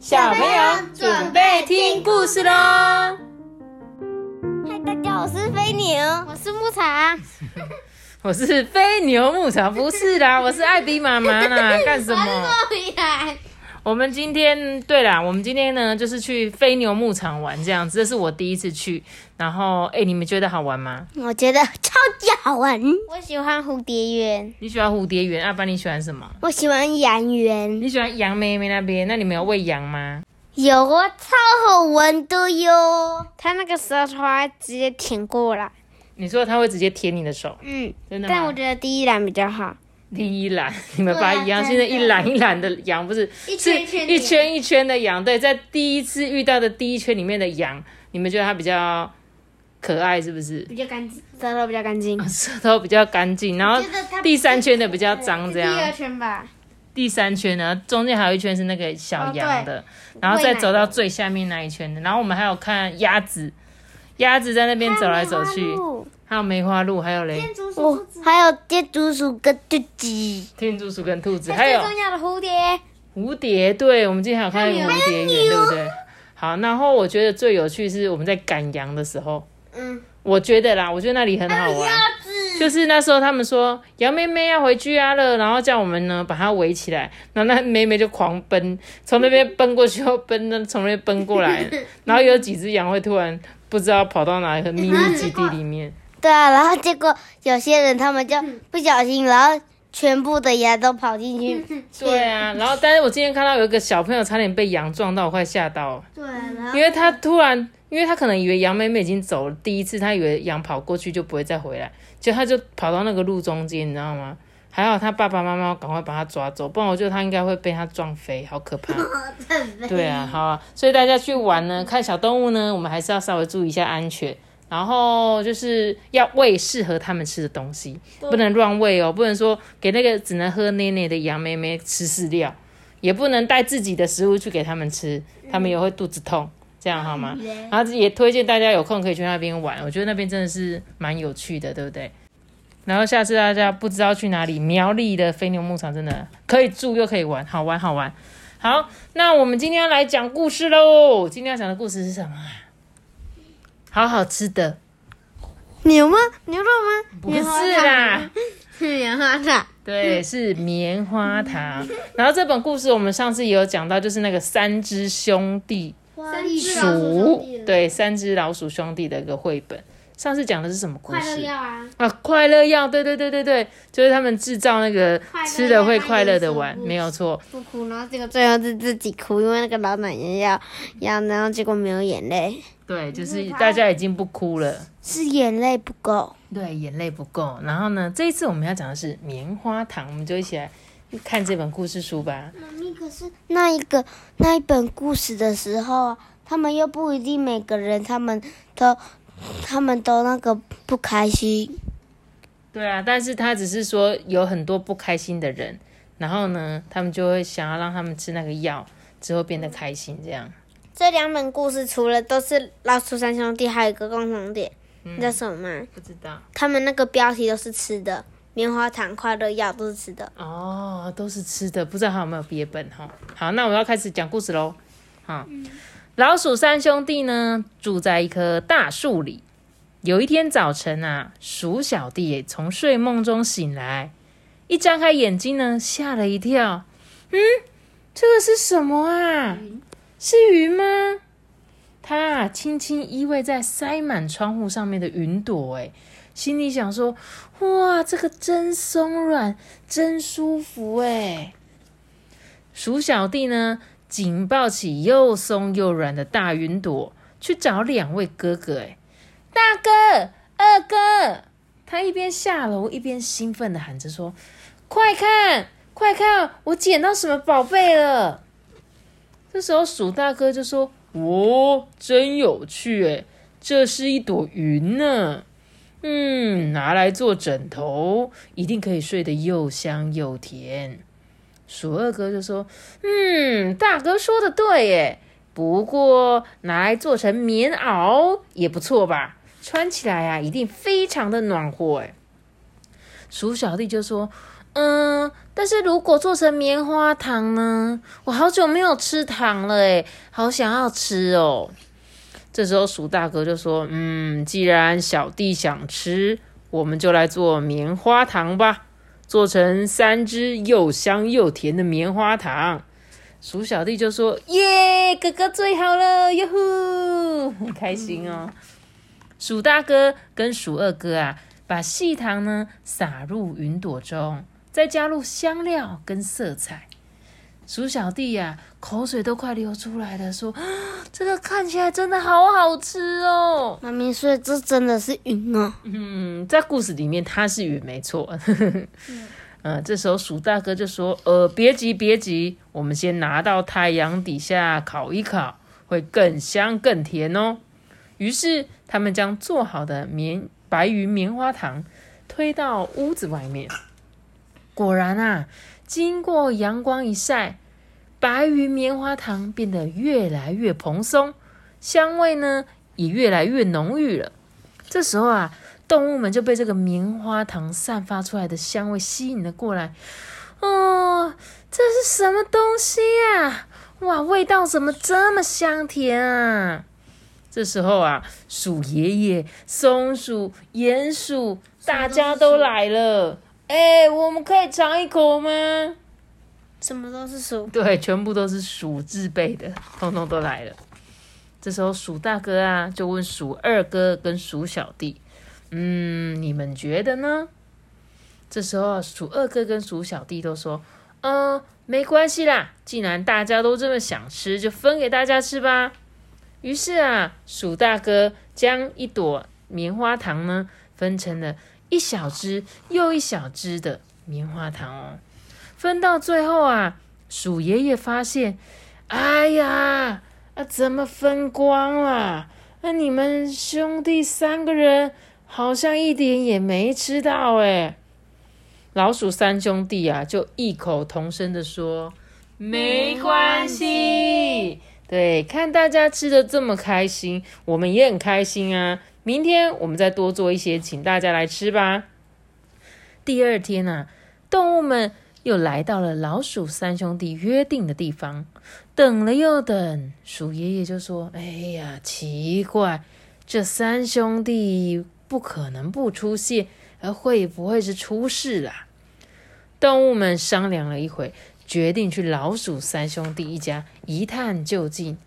小朋友准备听故事喽！嗨，大家好，我是飞牛，我是牧场，我是飞牛牧场，不是啦，我是艾比妈妈啦，干什么？我们今天对啦，我们今天呢就是去飞牛牧场玩这样子，这是我第一次去。然后，哎，你们觉得好玩吗？我觉得超级好玩。我喜欢蝴蝶园。你喜欢蝴蝶园？阿班你喜欢什么？我喜欢羊园。你喜欢羊妹妹那边？那你们有喂羊吗？有啊，超好玩的哟。它那个舌头还直接舔过来。你说它会直接舔你的手？嗯，真的但我觉得第一栏比较好。第一栏，你们把羊现在一栏一栏的羊，不是是一圈一圈的羊。对，在第一次遇到的第一圈里面的羊，你们觉得它比较可爱，是不是？比较干净，舌头比较干净，舌头比较干净。然后第三圈的比较脏，这样。第二圈吧。第三圈呢，中间还有一圈是那个小羊的，然后再走到最下面那一圈的。然后我们还有看鸭子，鸭子在那边走来走去。还有梅花鹿，还有嘞，哦，还有天竺鼠跟兔子，天竺鼠跟兔子，还有最重要的蝴蝶，蝴蝶，对，我们今天还有看蝴蝶园，对不对？好，然后我觉得最有趣是我们在赶羊的时候，嗯，我觉得啦，我觉得那里很好玩，就是那时候他们说羊妹妹要回去啊了，然后叫我们呢把它围起来，然后那妹妹就狂奔，从那边 奔过去又奔，那从那边奔过来，然后有几只羊会突然不知道跑到哪一个秘密基地里面。对啊，然后结果有些人他们就不小心，然后全部的羊都跑进去。对啊，然后但是我今天看到有一个小朋友差点被羊撞到，我快吓到。对，因为他突然，因为他可能以为羊妹妹已经走了，第一次他以为羊跑过去就不会再回来，就他就跑到那个路中间，你知道吗？还好他爸爸妈妈赶快把他抓走，不然我觉得他应该会被他撞飞，好可怕。对啊，好啊，所以大家去玩呢，看小动物呢，我们还是要稍微注意一下安全。然后就是要喂适合他们吃的东西，不能乱喂哦，不能说给那个只能喝奶奶的羊妹妹吃饲料，也不能带自己的食物去给他们吃，他们也会肚子痛，这样好吗？然后也推荐大家有空可以去那边玩，我觉得那边真的是蛮有趣的，对不对？然后下次大家不知道去哪里，苗栗的飞牛牧场真的可以住又可以玩，好玩好玩。好，那我们今天要来讲故事喽。今天要讲的故事是什么？好好吃的牛吗？牛肉吗？不是啦，是棉花糖。对，是棉花糖。然后这本故事我们上次也有讲到，就是那个三只兄弟鼠，对，三只老鼠兄弟的一个绘本。上次讲的是什么故事？快乐药啊！啊，快乐药，对对对对对，就是他们制造那个吃的会快乐的丸，没有错。不哭，然后结果最后是自己哭，因为那个老奶奶要要，然后结果没有眼泪。对，就是大家已经不哭了，是眼泪不够。对，眼泪不够。然后呢，这一次我们要讲的是棉花糖，我们就一起来看这本故事书吧。妈咪，可是那一个那一本故事的时候，他们又不一定每个人他们都。他们都那个不开心，对啊，但是他只是说有很多不开心的人，然后呢，他们就会想要让他们吃那个药，之后变得开心。这样，这两本故事除了都是老鼠三兄弟，还有一个共同点，你知道什么吗？不知道。他们那个标题都是吃的，棉花糖、快乐药都是吃的。哦，都是吃的，不知道还有没有别本哈。好，那我要开始讲故事喽。好。老鼠三兄弟呢，住在一棵大树里。有一天早晨啊，鼠小弟从睡梦中醒来，一张开眼睛呢，吓了一跳。嗯，这个是什么啊？是云吗？他轻轻依偎在塞满窗户上面的云朵，哎，心里想说：哇，这个真松软，真舒服，哎。鼠小弟呢？紧抱起又松又软的大云朵，去找两位哥哥。哎，大哥、二哥，他一边下楼一边兴奋的喊着说：“快看，快看，我捡到什么宝贝了！”这时候，鼠大哥就说：“哦，真有趣！哎，这是一朵云呢。嗯，拿来做枕头，一定可以睡得又香又甜。”鼠二哥就说：“嗯，大哥说的对耶，不过拿来做成棉袄也不错吧？穿起来啊，一定非常的暖和。”哎，鼠小弟就说：“嗯，但是如果做成棉花糖呢？我好久没有吃糖了，诶，好想要吃哦。这时候鼠大哥就说：“嗯，既然小弟想吃，我们就来做棉花糖吧，做成三只又香又甜的棉花糖。”鼠小弟就说：“耶，哥哥最好了，哟呼，很 开心哦。”鼠大哥跟鼠二哥啊，把细糖呢撒入云朵中。再加入香料跟色彩，鼠小弟呀，口水都快流出来了，说：“ 这个看起来真的好好吃哦。”妈咪说：“这真的是云哦。”嗯，在故事里面它是云，没错。嗯，这时候鼠大哥就说：“呃，别急，别急，我们先拿到太阳底下烤一烤，会更香更甜哦。”于是他们将做好的棉白云棉花糖推到屋子外面。果然啊，经过阳光一晒，白云棉花糖变得越来越蓬松，香味呢也越来越浓郁了。这时候啊，动物们就被这个棉花糖散发出来的香味吸引了过来。哦，这是什么东西呀？哇，味道怎么这么香甜啊？这时候啊，鼠爷爷、松鼠、鼹鼠，大家都来了。哎，我们可以尝一口吗？什么都是鼠，对，全部都是鼠字辈的，通通都来了。这时候鼠大哥啊，就问鼠二哥跟鼠小弟：“嗯，你们觉得呢？”这时候鼠二哥跟鼠小弟都说：“嗯，没关系啦，既然大家都这么想吃，就分给大家吃吧。”于是啊，鼠大哥将一朵棉花糖呢，分成了。一小只又一小只的棉花糖哦，分到最后啊，鼠爷爷发现，哎呀，啊怎么分光了？那你们兄弟三个人好像一点也没吃到哎。老鼠三兄弟啊，就异口同声的说：“没关系。”对，看大家吃的这么开心，我们也很开心啊。明天我们再多做一些，请大家来吃吧。第二天呢，动物们又来到了老鼠三兄弟约定的地方，等了又等，鼠爷爷就说：“哎呀，奇怪，这三兄弟不可能不出现，而会不会是出事了？”动物们商量了一会，决定去老鼠三兄弟一家一探究竟。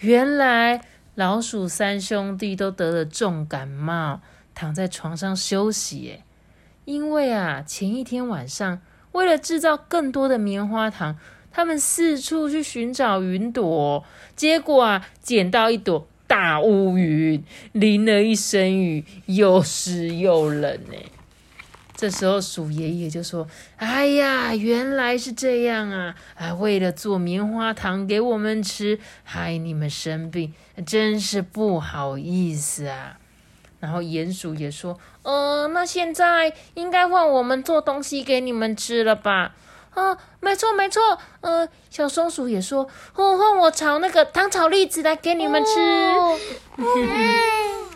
原来。老鼠三兄弟都得了重感冒，躺在床上休息。哎，因为啊，前一天晚上为了制造更多的棉花糖，他们四处去寻找云朵，结果啊，捡到一朵大乌云，淋了一身雨，又湿又冷。哎。这时候，鼠爷爷就说：“哎呀，原来是这样啊！啊，为了做棉花糖给我们吃，害你们生病，真是不好意思啊。”然后鼹鼠也说：“呃，那现在应该换我们做东西给你们吃了吧？”啊，没错没错。呃，小松鼠也说：“哦，换我炒那个糖炒栗子来给你们吃，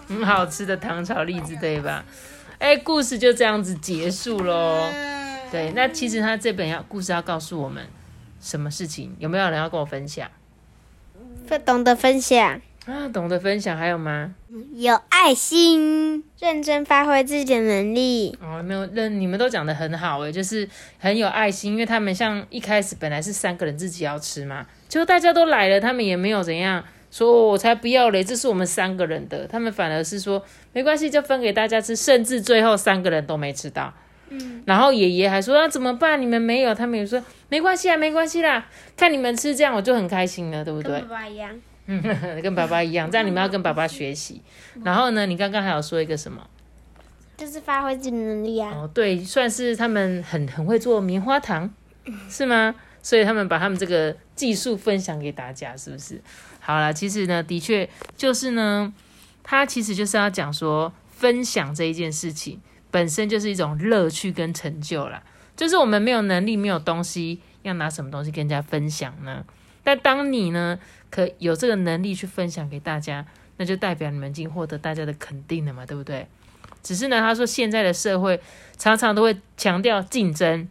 很 好吃的糖炒栗子，对吧？”哎，故事就这样子结束喽。对，那其实他这本要故事要告诉我们什么事情？有没有人要跟我分享？懂得分享啊，懂得分享还有吗？有爱心，认真发挥自己的能力。哦，没有，认你们都讲的很好诶，就是很有爱心，因为他们像一开始本来是三个人自己要吃嘛，结果大家都来了，他们也没有怎样。说我才不要嘞！这是我们三个人的，他们反而是说没关系，就分给大家吃，甚至最后三个人都没吃到。嗯，然后爷爷还说那怎么办？你们没有，他们也说没关系啊，没关系啦，看你们吃这样我就很开心了，对不对？跟爸爸一样，跟爸爸一样，这样你们要跟爸爸学习。然后呢，你刚刚还有说一个什么？就是发挥自己的能力啊。哦，对，算是他们很很会做棉花糖，是吗？所以他们把他们这个技术分享给大家，是不是？好了，其实呢，的确就是呢，他其实就是要讲说，分享这一件事情本身就是一种乐趣跟成就啦。就是我们没有能力、没有东西，要拿什么东西跟人家分享呢？但当你呢，可有这个能力去分享给大家，那就代表你们已经获得大家的肯定了嘛，对不对？只是呢，他说现在的社会常常都会强调竞争，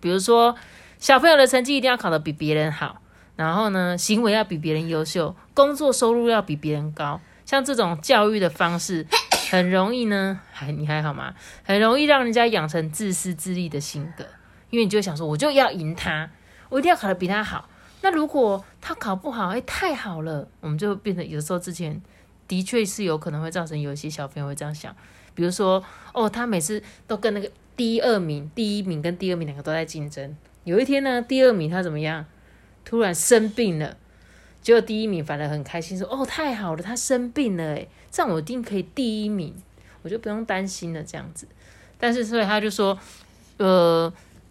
比如说小朋友的成绩一定要考得比别人好，然后呢，行为要比别人优秀，工作收入要比别人高，像这种教育的方式，很容易呢，还 你还好吗？很容易让人家养成自私自利的性格，因为你就想说，我就要赢他，我一定要考得比他好。那如果他考不好，哎，太好了，我们就变成有时候之前的确是有可能会造成有些小朋友会这样想，比如说，哦，他每次都跟那个第、二名，第一名跟第二名两个都在竞争。有一天呢，第二名他怎么样？突然生病了，结果第一名反而很开心，说：“哦，太好了，他生病了，诶，这样我一定可以第一名，我就不用担心了。”这样子，但是所以他就说，呃，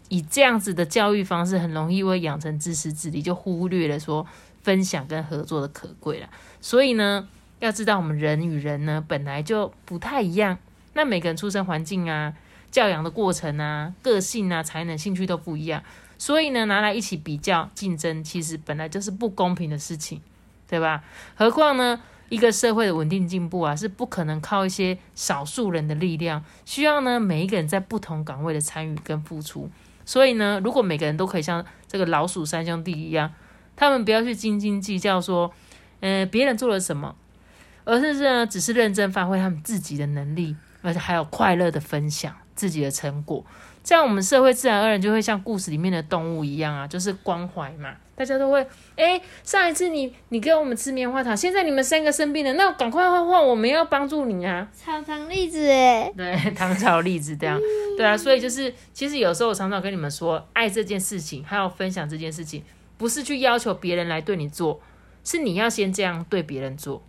以这样子的教育方式，很容易会养成自私自利，就忽略了说分享跟合作的可贵了。所以呢，要知道我们人与人呢本来就不太一样，那每个人出生环境啊、教养的过程啊、个性啊、才能、兴趣都不一样。所以呢，拿来一起比较竞争，其实本来就是不公平的事情，对吧？何况呢，一个社会的稳定进步啊，是不可能靠一些少数人的力量，需要呢每一个人在不同岗位的参与跟付出。所以呢，如果每个人都可以像这个老鼠三兄弟一样，他们不要去斤斤计较说，呃，别人做了什么，而是呢，只是认真发挥他们自己的能力，而且还有快乐的分享自己的成果。这样我们社会自然而然就会像故事里面的动物一样啊，就是关怀嘛，大家都会哎，上一次你你给我们吃棉花糖，现在你们三个生病了，那赶快换换，我们要帮助你啊！糖糖栗子哎，对，糖炒栗子这样，对啊，所以就是其实有时候我常常跟你们说，爱这件事情，还有分享这件事情，不是去要求别人来对你做，是你要先这样对别人做，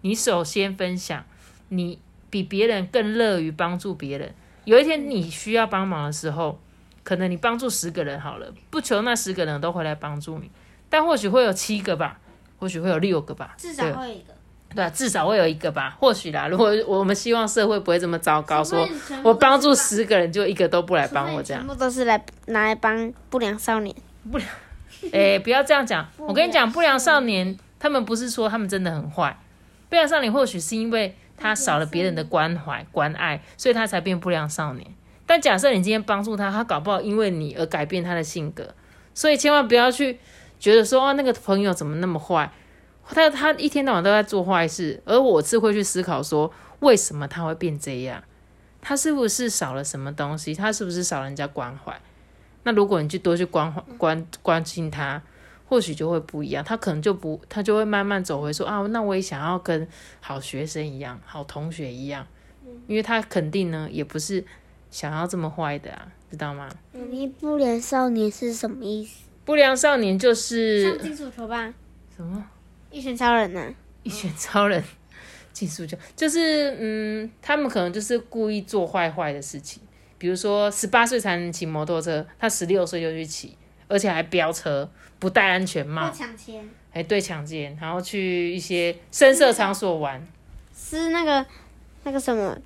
你首先分享，你比别人更乐于帮助别人。有一天你需要帮忙的时候，可能你帮助十个人好了，不求那十个人都会来帮助你，但或许会有七个吧，或许会有六个吧，至少会有一个。对啊，至少会有一个吧，或许啦。如果我们希望社会不会这么糟糕，说我帮助十个人就一个都不来帮我这样，全部都是来拿来帮不良少年。不良，哎，不要这样讲。我跟你讲，不良少年他们不是说他们真的很坏，不良少年或许是因为。他少了别人的关怀关爱，所以他才变不良少年。但假设你今天帮助他，他搞不好因为你而改变他的性格。所以千万不要去觉得说，哦，那个朋友怎么那么坏？他他一天到晚都在做坏事，而我是会去思考说，为什么他会变这样？他是不是少了什么东西？他是不是少人家关怀？那如果你去多去关怀关关心他。或许就会不一样，他可能就不，他就会慢慢走回说啊，那我也想要跟好学生一样，好同学一样，因为他肯定呢也不是想要这么坏的啊，知道吗？你不良少年是什么意思？不良少年就是像金属球吧？什么？一拳超人呢？一拳超人，金属球就是嗯，他们可能就是故意做坏坏的事情，比如说十八岁才能骑摩托车，他十六岁就去骑。而且还飙车，不戴安全帽，抢钱，还对抢劫，然后去一些深色场所玩，撕那个那个什么，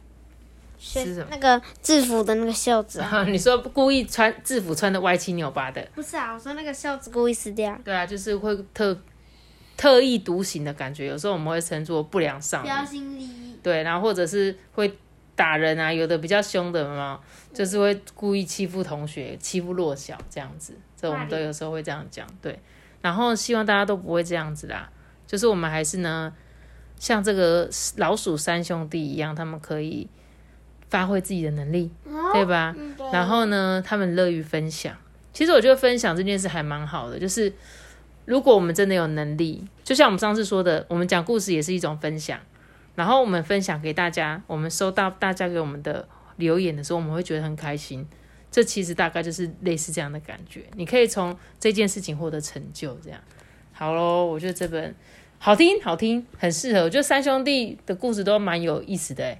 撕什么？那个制服的那个袖子。你说故意穿制服穿的歪七扭八的？不是啊，我说那个袖子故意撕掉。对啊，就是会特特意独行的感觉。有时候我们会称作不良少年，标新立异。对，然后或者是会打人啊，有的比较凶的嘛，就是会故意欺负同学、欺负弱小这样子。这我们都有时候会这样讲，对，然后希望大家都不会这样子啦，就是我们还是呢，像这个老鼠三兄弟一样，他们可以发挥自己的能力，对吧？然后呢，他们乐于分享。其实我觉得分享这件事还蛮好的，就是如果我们真的有能力，就像我们上次说的，我们讲故事也是一种分享，然后我们分享给大家，我们收到大家给我们的留言的时候，我们会觉得很开心。这其实大概就是类似这样的感觉，你可以从这件事情获得成就，这样好喽。我觉得这本好听，好听，很适合。我觉得三兄弟的故事都蛮有意思的，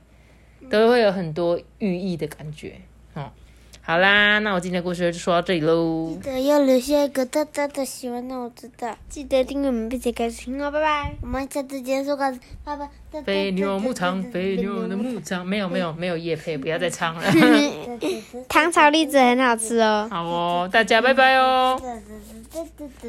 都会有很多寓意的感觉，哦。好啦，那我今天的故事就说到这里喽。记得要留下一个大大的喜欢，让我知道。记得订阅我们，并且开始听哦，拜拜。我们下次见，说个拜拜。肥牛牧场，肥牛的牧场，没有没有没有叶配，不要再唱了。糖炒栗子很好吃哦。好哦，大家拜拜哦。